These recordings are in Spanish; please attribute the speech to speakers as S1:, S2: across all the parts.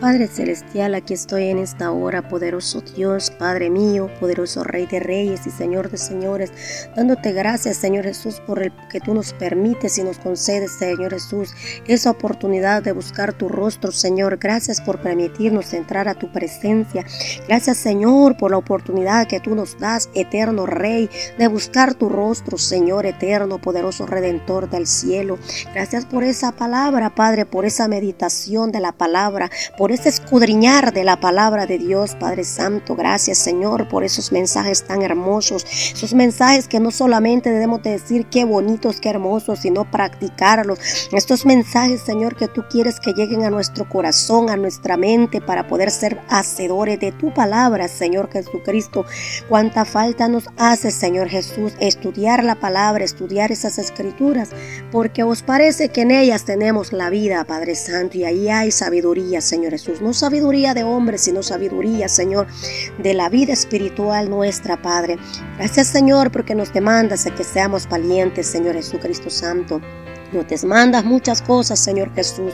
S1: Padre Celestial, aquí estoy en esta hora, poderoso Dios, Padre mío, poderoso Rey de Reyes y Señor de Señores, dándote gracias, Señor Jesús, por el que tú nos permites y nos concedes, Señor Jesús, esa oportunidad de buscar tu rostro, Señor. Gracias por permitirnos entrar a tu presencia. Gracias, Señor, por la oportunidad que tú nos das, eterno Rey, de buscar tu rostro, Señor eterno, poderoso Redentor del cielo. Gracias por esa palabra, Padre, por esa meditación de la palabra, por ese escudriñar de la palabra de Dios, Padre Santo. Gracias, Señor, por esos mensajes tan hermosos. Esos mensajes que no solamente debemos decir qué bonitos, qué hermosos, sino practicarlos. Estos mensajes, Señor, que tú quieres que lleguen a nuestro corazón, a nuestra mente, para poder ser hacedores de tu palabra, Señor Jesucristo. Cuánta falta nos hace, Señor Jesús, estudiar la palabra, estudiar esas escrituras, porque os parece que en ellas tenemos la vida, Padre Santo, y ahí hay sabiduría, Señor no sabiduría de hombres, sino sabiduría, Señor, de la vida espiritual nuestra, Padre. Gracias, Señor, porque nos demandas a que seamos valientes, Señor Jesucristo Santo. No te mandas muchas cosas, Señor Jesús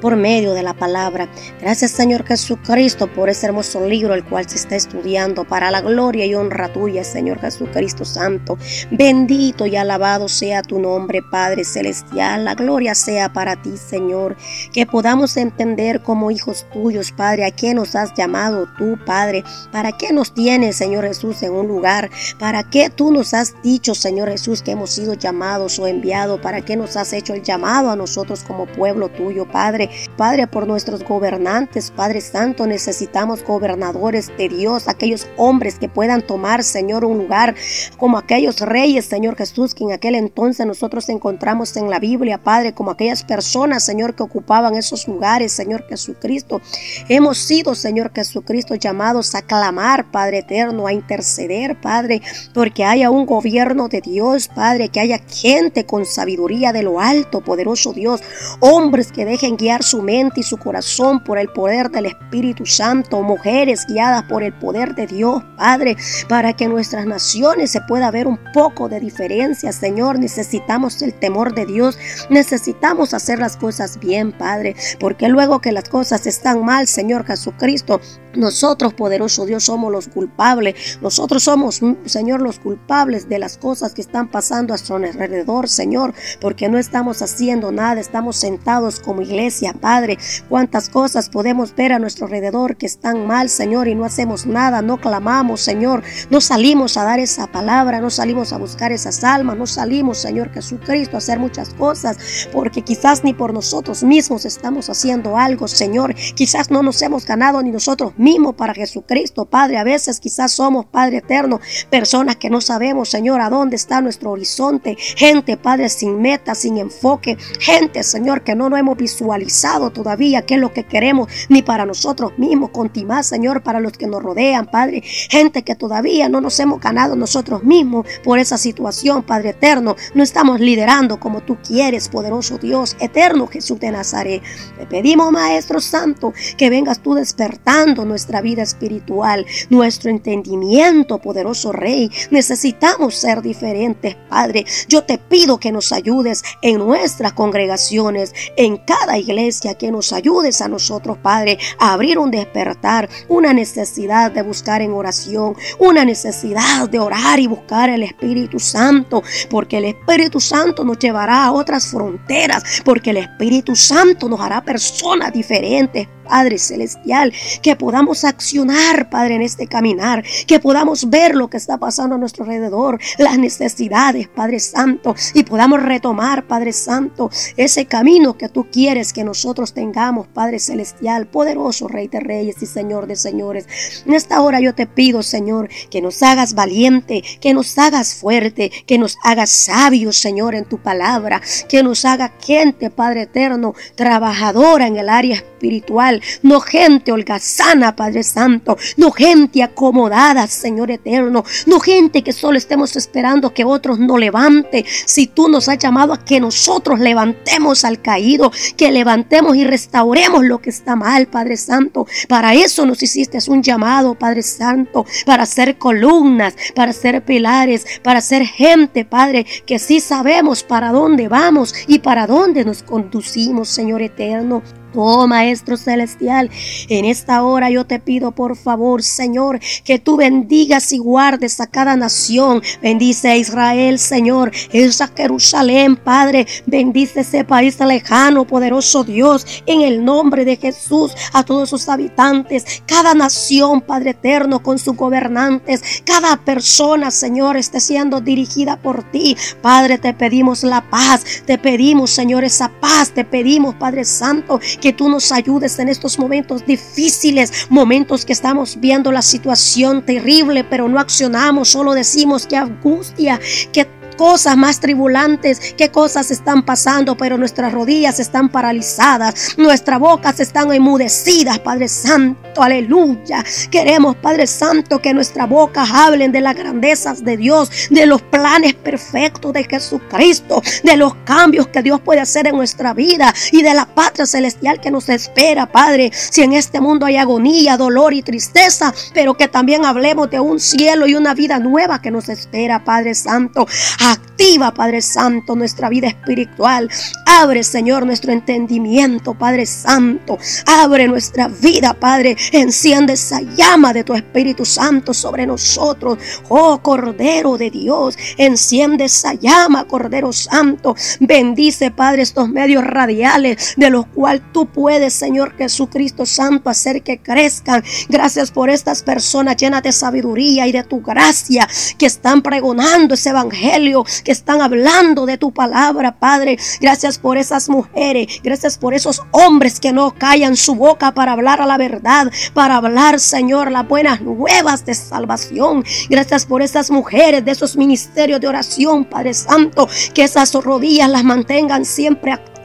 S1: por medio de la palabra. Gracias Señor Jesucristo por ese hermoso libro el cual se está estudiando para la gloria y honra tuya, Señor Jesucristo Santo. Bendito y alabado sea tu nombre, Padre Celestial. La gloria sea para ti, Señor. Que podamos entender como hijos tuyos, Padre, a qué nos has llamado tú, Padre. ¿Para qué nos tienes, Señor Jesús, en un lugar? ¿Para qué tú nos has dicho, Señor Jesús, que hemos sido llamados o enviados? ¿Para qué nos has hecho el llamado a nosotros como pueblo tuyo, Padre? Padre, por nuestros gobernantes, Padre Santo, necesitamos gobernadores de Dios, aquellos hombres que puedan tomar, Señor, un lugar como aquellos reyes, Señor Jesús, que en aquel entonces nosotros encontramos en la Biblia, Padre, como aquellas personas, Señor, que ocupaban esos lugares, Señor Jesucristo. Hemos sido, Señor Jesucristo, llamados a clamar, Padre eterno, a interceder, Padre, porque haya un gobierno de Dios, Padre, que haya gente con sabiduría de lo alto, poderoso Dios, hombres que dejen guiar su mente y su corazón por el poder del Espíritu Santo, mujeres guiadas por el poder de Dios, Padre, para que nuestras naciones se pueda ver un poco de diferencia, Señor. Necesitamos el temor de Dios, necesitamos hacer las cosas bien, Padre, porque luego que las cosas están mal, Señor Jesucristo, nosotros, poderoso Dios, somos los culpables. Nosotros somos, Señor, los culpables de las cosas que están pasando a nuestro alrededor, Señor, porque no estamos haciendo nada, estamos sentados como iglesia, Padre. Cuántas cosas podemos ver a nuestro alrededor que están mal, Señor, y no hacemos nada, no clamamos, Señor, no salimos a dar esa palabra, no salimos a buscar esas almas, no salimos, Señor Jesucristo, a hacer muchas cosas, porque quizás ni por nosotros mismos estamos haciendo algo, Señor. Quizás no nos hemos ganado ni nosotros mismo para Jesucristo, Padre. A veces quizás somos, Padre eterno, personas que no sabemos, Señor, a dónde está nuestro horizonte. Gente, Padre, sin meta, sin enfoque. Gente, Señor, que no nos hemos visualizado todavía qué es lo que queremos, ni para nosotros mismos, continuar, Señor, para los que nos rodean, Padre. Gente que todavía no nos hemos ganado nosotros mismos por esa situación, Padre eterno. No estamos liderando como tú quieres, poderoso Dios, eterno Jesús de Nazaret. Te pedimos, Maestro Santo, que vengas tú despertando nuestra vida espiritual, nuestro entendimiento, poderoso Rey. Necesitamos ser diferentes, Padre. Yo te pido que nos ayudes en nuestras congregaciones, en cada iglesia, que nos ayudes a nosotros, Padre, a abrir un despertar, una necesidad de buscar en oración, una necesidad de orar y buscar el Espíritu Santo, porque el Espíritu Santo nos llevará a otras fronteras, porque el Espíritu Santo nos hará personas diferentes, Padre Celestial, que podamos accionar, Padre, en este caminar, que podamos ver lo que está pasando a nuestro alrededor, las necesidades, Padre Santo, y podamos retomar, Padre Santo, ese camino que tú quieres que nosotros tengamos, Padre Celestial, poderoso Rey de Reyes y Señor de Señores. En esta hora yo te pido, Señor, que nos hagas valiente, que nos hagas fuerte, que nos hagas sabios, Señor, en tu palabra, que nos haga gente, Padre eterno, trabajadora en el área espiritual, no gente holgazana, Padre Santo, no gente acomodada, Señor eterno, no gente que solo estemos esperando que otros nos levante. Si tú nos has llamado a que nosotros levantemos al caído, que levantemos y restauremos lo que está mal, Padre Santo. Para eso nos hiciste un llamado, Padre Santo, para ser columnas, para ser pilares, para ser gente, Padre, que sí sabemos para dónde vamos y para dónde nos conducimos, Señor eterno. Oh Maestro Celestial, en esta hora yo te pido por favor, Señor, que tú bendigas y guardes a cada nación. Bendice a Israel, Señor. Esa Jerusalén, Padre. Bendice ese país lejano, poderoso Dios. En el nombre de Jesús, a todos sus habitantes, cada nación, Padre eterno, con sus gobernantes, cada persona, Señor, esté siendo dirigida por ti. Padre, te pedimos la paz. Te pedimos, Señor, esa paz. Te pedimos, Padre Santo, que que tú nos ayudes en estos momentos difíciles, momentos que estamos viendo la situación terrible, pero no accionamos, solo decimos que angustia, que cosas más tribulantes, qué cosas están pasando, pero nuestras rodillas están paralizadas, nuestras bocas están enmudecidas, Padre Santo, aleluya. Queremos, Padre Santo, que nuestras bocas hablen de las grandezas de Dios, de los planes perfectos de Jesucristo, de los cambios que Dios puede hacer en nuestra vida y de la patria celestial que nos espera, Padre. Si en este mundo hay agonía, dolor y tristeza, pero que también hablemos de un cielo y una vida nueva que nos espera, Padre Santo. Activa, Padre Santo, nuestra vida espiritual. Abre, Señor, nuestro entendimiento, Padre Santo. Abre nuestra vida, Padre. Enciende esa llama de tu Espíritu Santo sobre nosotros. Oh, Cordero de Dios. Enciende esa llama, Cordero Santo. Bendice, Padre, estos medios radiales de los cuales tú puedes, Señor Jesucristo Santo, hacer que crezcan. Gracias por estas personas llenas de sabiduría y de tu gracia que están pregonando ese evangelio que están hablando de tu palabra, Padre. Gracias por esas mujeres, gracias por esos hombres que no callan su boca para hablar a la verdad, para hablar, Señor, las buenas nuevas de salvación. Gracias por esas mujeres de esos ministerios de oración, Padre Santo, que esas rodillas las mantengan siempre activas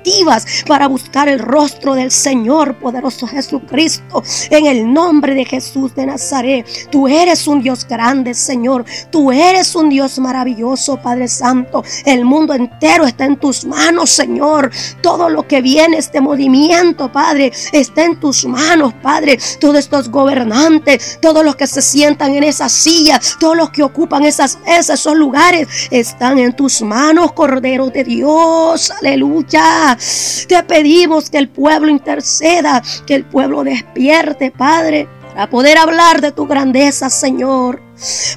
S1: para buscar el rostro del Señor poderoso Jesucristo. En el nombre de Jesús de Nazaret, tú eres un Dios grande, Señor. Tú eres un Dios maravilloso, Padre Santo. El mundo entero está en tus manos, Señor. Todo lo que viene, este movimiento, Padre, está en tus manos, Padre. Todos estos gobernantes, todos los que se sientan en esas sillas, todos los que ocupan esas, esos lugares, están en tus manos, Cordero de Dios. Aleluya. Te pedimos que el pueblo interceda, que el pueblo despierte, Padre, para poder hablar de tu grandeza, Señor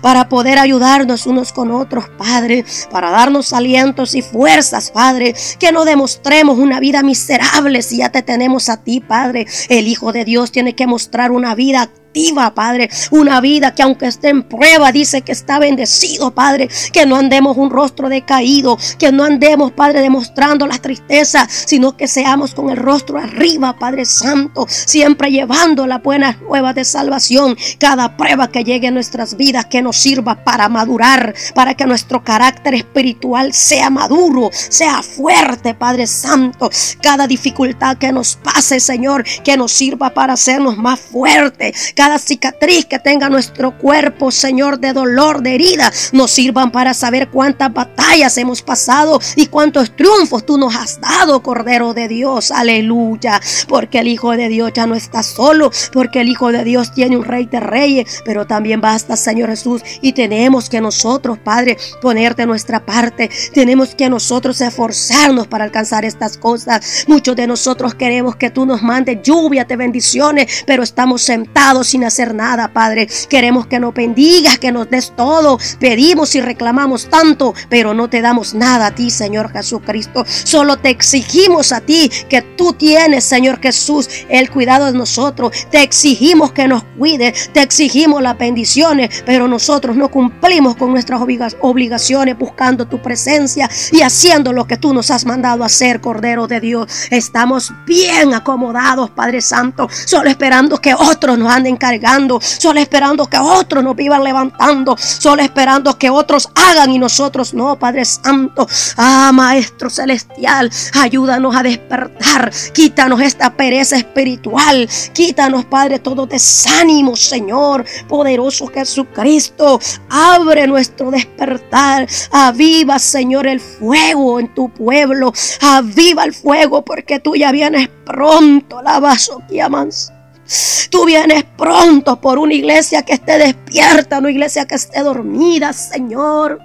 S1: para poder ayudarnos unos con otros, Padre, para darnos alientos y fuerzas, Padre, que no demostremos una vida miserable si ya te tenemos a ti, Padre. El Hijo de Dios tiene que mostrar una vida Padre. Una vida que aunque esté en prueba, dice que está bendecido, Padre. Que no andemos un rostro decaído, que no andemos, Padre, demostrando la tristeza, sino que seamos con el rostro arriba, Padre Santo, siempre llevando las buenas nuevas de salvación. Cada prueba que llegue a nuestras vidas, que nos sirva para madurar, para que nuestro carácter espiritual sea maduro, sea fuerte, Padre Santo. Cada dificultad que nos pase, Señor, que nos sirva para hacernos más fuertes cicatriz que tenga nuestro cuerpo, Señor, de dolor, de herida, nos sirvan para saber cuántas batallas hemos pasado y cuántos triunfos tú nos has dado, Cordero de Dios. Aleluya. Porque el Hijo de Dios ya no está solo, porque el Hijo de Dios tiene un Rey de Reyes, pero también basta, Señor Jesús, y tenemos que nosotros, Padre, ponerte nuestra parte. Tenemos que nosotros esforzarnos para alcanzar estas cosas. Muchos de nosotros queremos que tú nos mandes lluvia de bendiciones, pero estamos sentados sin hacer nada, Padre. Queremos que nos bendigas, que nos des todo. Pedimos y reclamamos tanto, pero no te damos nada a ti, Señor Jesucristo. Solo te exigimos a ti que tú tienes, Señor Jesús, el cuidado de nosotros. Te exigimos que nos cuides, te exigimos las bendiciones, pero nosotros no cumplimos con nuestras obligaciones buscando tu presencia y haciendo lo que tú nos has mandado hacer, Cordero de Dios. Estamos bien acomodados, Padre Santo, solo esperando que otros nos anden cargando, solo esperando que otros nos vivan levantando, solo esperando que otros hagan y nosotros no, Padre Santo. Ah, Maestro Celestial, ayúdanos a despertar, quítanos esta pereza espiritual, quítanos, Padre, todo desánimo, Señor, poderoso Jesucristo, abre nuestro despertar, aviva, Señor, el fuego en tu pueblo, aviva el fuego porque tú ya vienes pronto, la vaso que. Tú vienes pronto por una iglesia que esté despierta, una iglesia que esté dormida, Señor.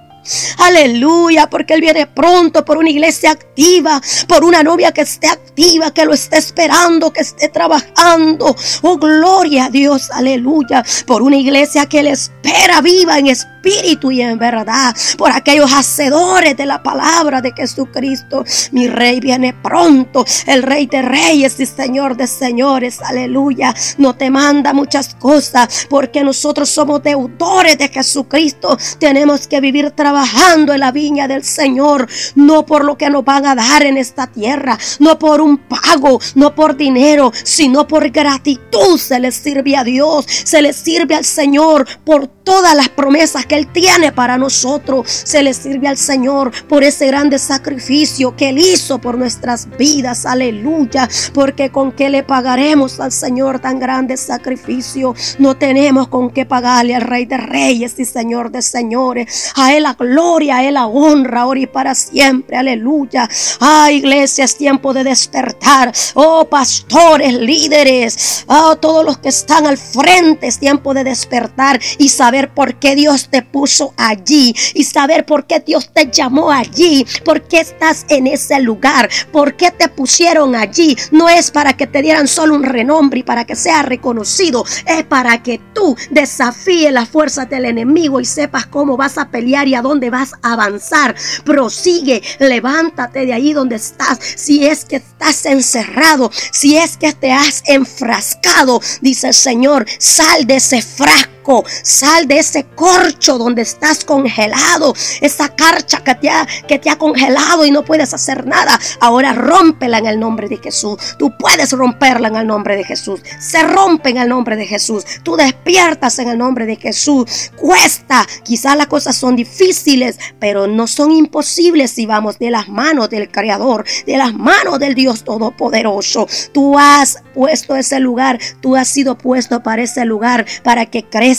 S1: Aleluya, porque Él viene pronto por una iglesia activa, por una novia que esté activa, que lo esté esperando, que esté trabajando. Oh, gloria a Dios, aleluya, por una iglesia que Él espera viva en espíritu espíritu y en verdad, por aquellos hacedores de la palabra de Jesucristo. Mi rey viene pronto, el rey de reyes y señor de señores, aleluya. No te manda muchas cosas porque nosotros somos deudores de Jesucristo. Tenemos que vivir trabajando en la viña del Señor, no por lo que nos van a dar en esta tierra, no por un pago, no por dinero, sino por gratitud se le sirve a Dios, se le sirve al Señor por todas las promesas que Él tiene para nosotros. Se le sirve al Señor por ese grande sacrificio que Él hizo por nuestras vidas. Aleluya. Porque con qué le pagaremos al Señor tan grande sacrificio. No tenemos con qué pagarle al Rey de Reyes y Señor de Señores. A Él la gloria, a Él la honra, ahora y para siempre. Aleluya. Ah, iglesia, es tiempo de despertar. Oh, pastores, líderes. Oh, todos los que están al frente, es tiempo de despertar y saber por qué Dios te puso allí y saber por qué Dios te llamó allí, por qué estás en ese lugar, por qué te pusieron allí. No es para que te dieran solo un renombre y para que sea reconocido, es para que tú desafíes las fuerzas del enemigo y sepas cómo vas a pelear y a dónde vas a avanzar. Prosigue, levántate de ahí donde estás. Si es que estás encerrado, si es que te has enfrascado, dice el Señor, sal de ese frasco Sal de ese corcho donde estás congelado. Esa carcha que te, ha, que te ha congelado y no puedes hacer nada. Ahora rómpela en el nombre de Jesús. Tú puedes romperla en el nombre de Jesús. Se rompe en el nombre de Jesús. Tú despiertas en el nombre de Jesús. Cuesta. Quizás las cosas son difíciles, pero no son imposibles si vamos de las manos del Creador, de las manos del Dios Todopoderoso. Tú has puesto ese lugar. Tú has sido puesto para ese lugar para que creas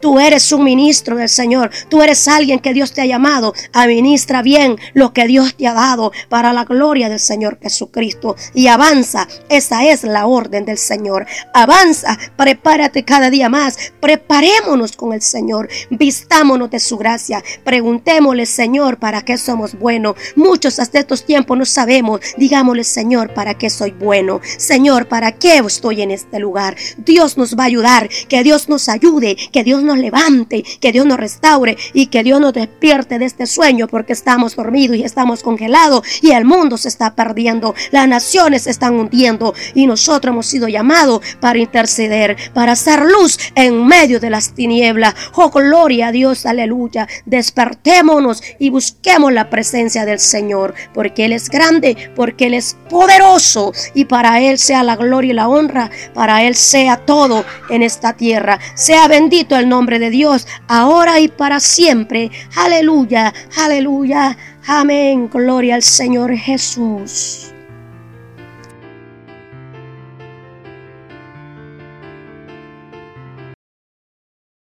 S1: Tú eres un ministro del Señor. Tú eres alguien que Dios te ha llamado. Administra bien lo que Dios te ha dado para la gloria del Señor Jesucristo. Y avanza. Esa es la orden del Señor. Avanza. Prepárate cada día más. Preparémonos con el Señor. Vistámonos de su gracia. Preguntémosle, Señor, ¿para qué somos buenos? Muchos hasta estos tiempos no sabemos. Digámosle, Señor, ¿para qué soy bueno? Señor, ¿para qué estoy en este lugar? Dios nos va a ayudar. Que Dios nos ayude que Dios nos levante, que Dios nos restaure y que Dios nos despierte de este sueño porque estamos dormidos y estamos congelados y el mundo se está perdiendo, las naciones se están hundiendo y nosotros hemos sido llamados para interceder, para hacer luz en medio de las tinieblas. Oh, gloria a Dios, aleluya. Despertémonos y busquemos la presencia del Señor, porque Él es grande, porque Él es poderoso y para Él sea la gloria y la honra, para Él sea todo en esta tierra. Sea bendito el nombre de Dios, ahora y para siempre. Aleluya, aleluya, amén. Gloria al Señor Jesús.